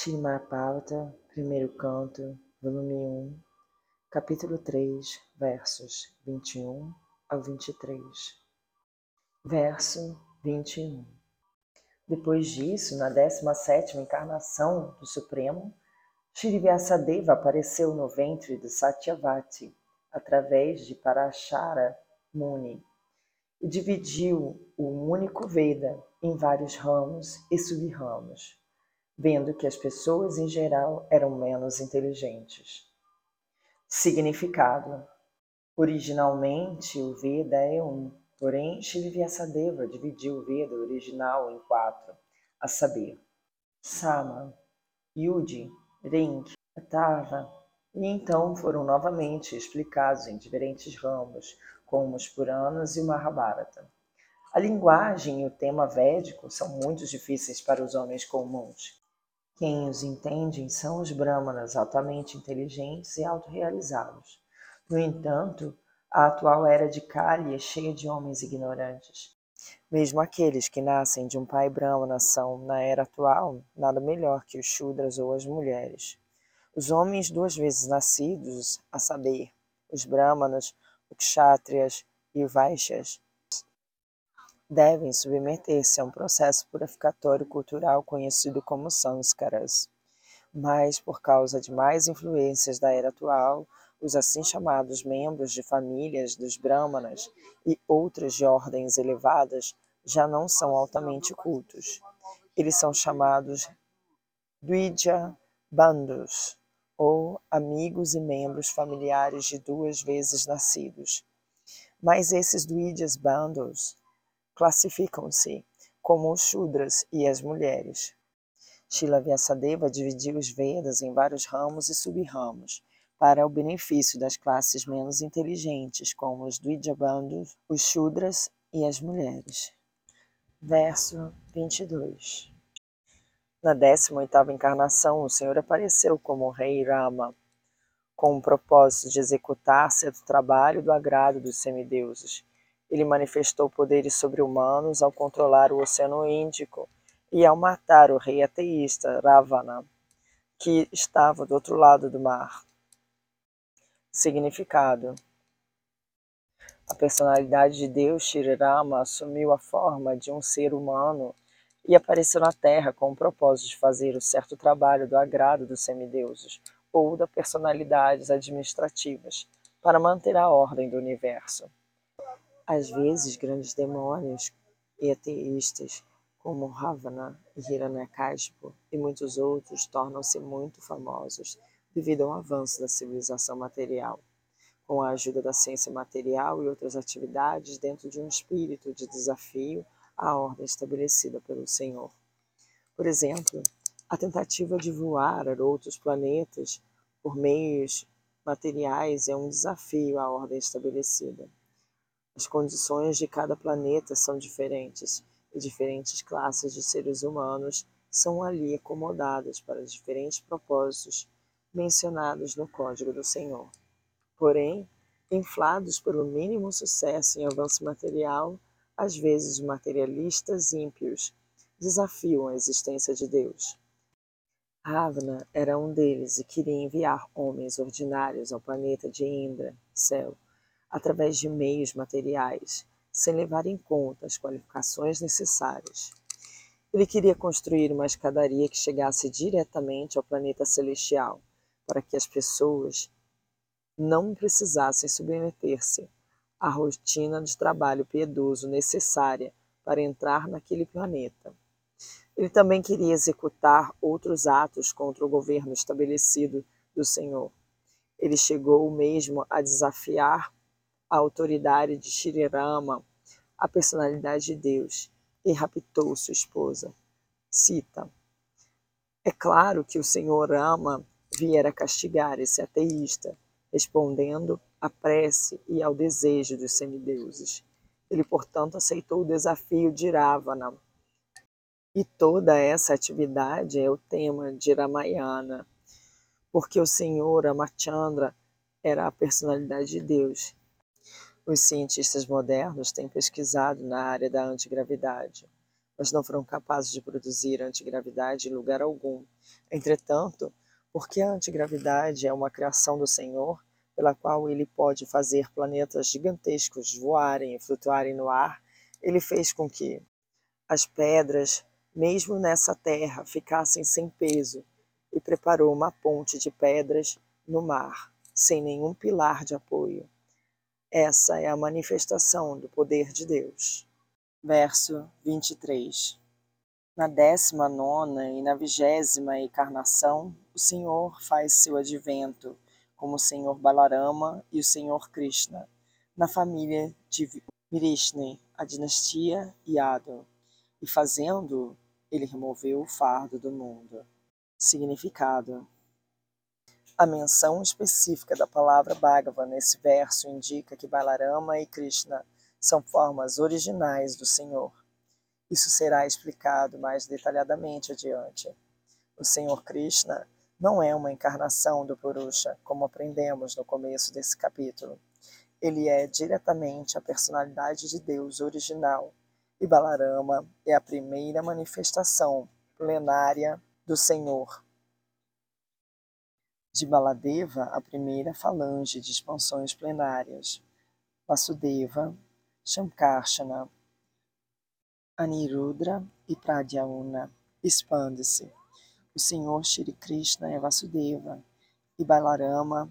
Shrimapavata, primeiro canto, volume 1, capítulo 3, versos 21 ao 23. Verso 21. Depois disso, na 17ª encarnação do Supremo, Shri Vyasadeva apareceu no ventre de Satyavati, através de Parashara Muni, e dividiu o único Veda em vários ramos e sub-ramos vendo que as pessoas em geral eram menos inteligentes. Significado: Originalmente o Veda é um, porém Shri Vyasadeva dividiu o Veda original em quatro, a saber, Sama, Yudi, Rink, Atava, e então foram novamente explicados em diferentes ramos, como os Puranas e o Mahabharata. A linguagem e o tema védico são muito difíceis para os homens comuns. Quem os entende são os brahmanas altamente inteligentes e autorrealizados. No entanto, a atual era de Kali é cheia de homens ignorantes. Mesmo aqueles que nascem de um pai brahmana são, na era atual, nada melhor que os shudras ou as mulheres. Os homens duas vezes nascidos, a saber, os brahmanas, os kshatriyas e vaixas, devem submeter-se a um processo purificatório cultural conhecido como sanskaras. Mas, por causa de mais influências da era atual, os assim chamados membros de famílias dos brahmanas e outras de ordens elevadas já não são altamente cultos. Eles são chamados Dvija Bandhus, ou amigos e membros familiares de duas vezes nascidos. Mas esses Dvijas Bandhus classificam-se como os Shudras e as mulheres. Shila Vyasadeva dividiu os Vedas em vários ramos e sub-ramos, para o benefício das classes menos inteligentes, como os Dvijabandhus, os Shudras e as mulheres. Verso 22 Na 18ª encarnação, o Senhor apareceu como o rei Rama, com o propósito de executar certo trabalho do agrado dos semideuses, ele manifestou poderes sobre-humanos ao controlar o Oceano Índico e ao matar o rei ateísta Ravana, que estava do outro lado do mar. Significado: A personalidade de Deus Shirirama assumiu a forma de um ser humano e apareceu na Terra com o propósito de fazer o certo trabalho do agrado dos semideuses ou das personalidades administrativas para manter a ordem do universo. Às vezes, grandes demônios e ateístas, como Ravana e Hiranyakashipu e muitos outros, tornam-se muito famosos devido ao avanço da civilização material, com a ajuda da ciência material e outras atividades dentro de um espírito de desafio à ordem estabelecida pelo Senhor. Por exemplo, a tentativa de voar a outros planetas por meios materiais é um desafio à ordem estabelecida. As condições de cada planeta são diferentes e diferentes classes de seres humanos são ali acomodadas para diferentes propósitos mencionados no Código do Senhor. Porém, inflados pelo mínimo sucesso em avanço material, às vezes materialistas ímpios desafiam a existência de Deus. Ravana era um deles e queria enviar homens ordinários ao planeta de Indra, céu, através de meios materiais, sem levar em conta as qualificações necessárias. Ele queria construir uma escadaria que chegasse diretamente ao planeta celestial, para que as pessoas não precisassem submeter-se à rotina de trabalho piedoso necessária para entrar naquele planeta. Ele também queria executar outros atos contra o governo estabelecido do Senhor. Ele chegou mesmo a desafiar a autoridade de Shirirama, a personalidade de Deus, e raptou sua esposa. Cita: É claro que o Senhor ama viera castigar esse ateísta, respondendo à prece e ao desejo dos semideuses. Ele, portanto, aceitou o desafio de Ravana. E toda essa atividade é o tema de Ramayana, porque o Senhor Amachandra era a personalidade de Deus os cientistas modernos têm pesquisado na área da antigravidade, mas não foram capazes de produzir antigravidade em lugar algum, Entretanto, porque a antigravidade é uma criação do Senhor, pela qual ele pode fazer planetas gigantescos voarem e flutuarem no ar, ele fez com que as pedras, mesmo nessa terra, ficassem sem peso e preparou uma ponte de pedras no mar, sem nenhum pilar de apoio. Essa é a manifestação do poder de Deus. Verso 23 Na décima nona e na vigésima encarnação, o Senhor faz seu advento como o Senhor Balarama e o Senhor Krishna, na família de Mirishne, a dinastia Yadu, e fazendo, ele removeu o fardo do mundo. Significado a menção específica da palavra Bhagava nesse verso indica que Balarama e Krishna são formas originais do Senhor. Isso será explicado mais detalhadamente adiante. O Senhor Krishna não é uma encarnação do Purusha, como aprendemos no começo desse capítulo. Ele é diretamente a personalidade de Deus original, e Balarama é a primeira manifestação plenária do Senhor de Baladeva, a primeira falange de expansões plenárias. Vasudeva, Shankarshana, Anirudra e Pradyauna. Expande-se. O Senhor Shri Krishna é Vasudeva e Balarama